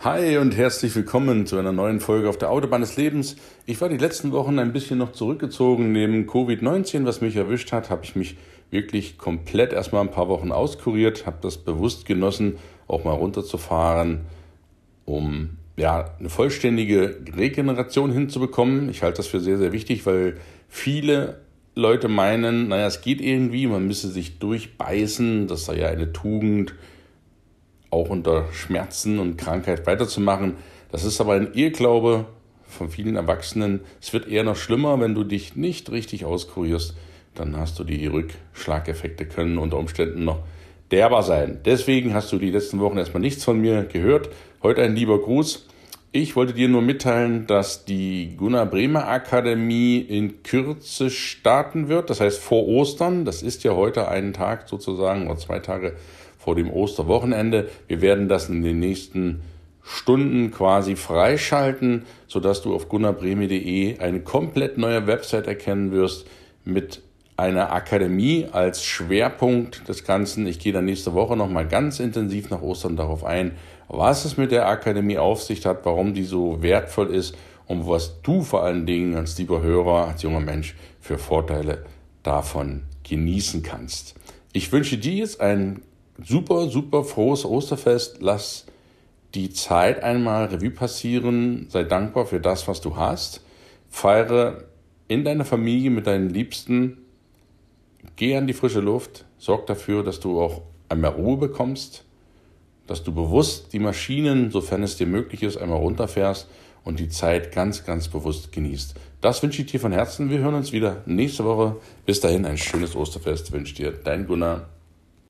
Hi und herzlich willkommen zu einer neuen Folge auf der Autobahn des Lebens. Ich war die letzten Wochen ein bisschen noch zurückgezogen. Neben Covid-19, was mich erwischt hat, habe ich mich wirklich komplett erstmal ein paar Wochen auskuriert, habe das bewusst genossen, auch mal runterzufahren, um ja, eine vollständige Regeneration hinzubekommen. Ich halte das für sehr, sehr wichtig, weil viele Leute meinen, naja, es geht irgendwie, man müsse sich durchbeißen, das sei ja eine Tugend auch unter Schmerzen und Krankheit weiterzumachen. Das ist aber ein Irrglaube von vielen Erwachsenen. Es wird eher noch schlimmer, wenn du dich nicht richtig auskurierst. Dann hast du die Rückschlageffekte können unter Umständen noch derber sein. Deswegen hast du die letzten Wochen erstmal nichts von mir gehört. Heute ein lieber Gruß. Ich wollte dir nur mitteilen, dass die Gunnar Bremer Akademie in Kürze starten wird. Das heißt vor Ostern. Das ist ja heute einen Tag sozusagen oder zwei Tage vor dem Osterwochenende. Wir werden das in den nächsten Stunden quasi freischalten, sodass du auf gunnarbremi.de eine komplett neue Website erkennen wirst mit einer Akademie als Schwerpunkt des Ganzen. Ich gehe dann nächste Woche nochmal ganz intensiv nach Ostern darauf ein, was es mit der Akademie auf sich hat, warum die so wertvoll ist und was du vor allen Dingen als lieber Hörer, als junger Mensch für Vorteile davon genießen kannst. Ich wünsche dir jetzt einen super, super frohes Osterfest. Lass die Zeit einmal Revue passieren. Sei dankbar für das, was du hast. Feiere in deiner Familie mit deinen Liebsten. Geh an die frische Luft. Sorg dafür, dass du auch einmal Ruhe bekommst. Dass du bewusst die Maschinen, sofern es dir möglich ist, einmal runterfährst und die Zeit ganz, ganz bewusst genießt. Das wünsche ich dir von Herzen. Wir hören uns wieder nächste Woche. Bis dahin ein schönes Osterfest wünsche dir dein Gunnar.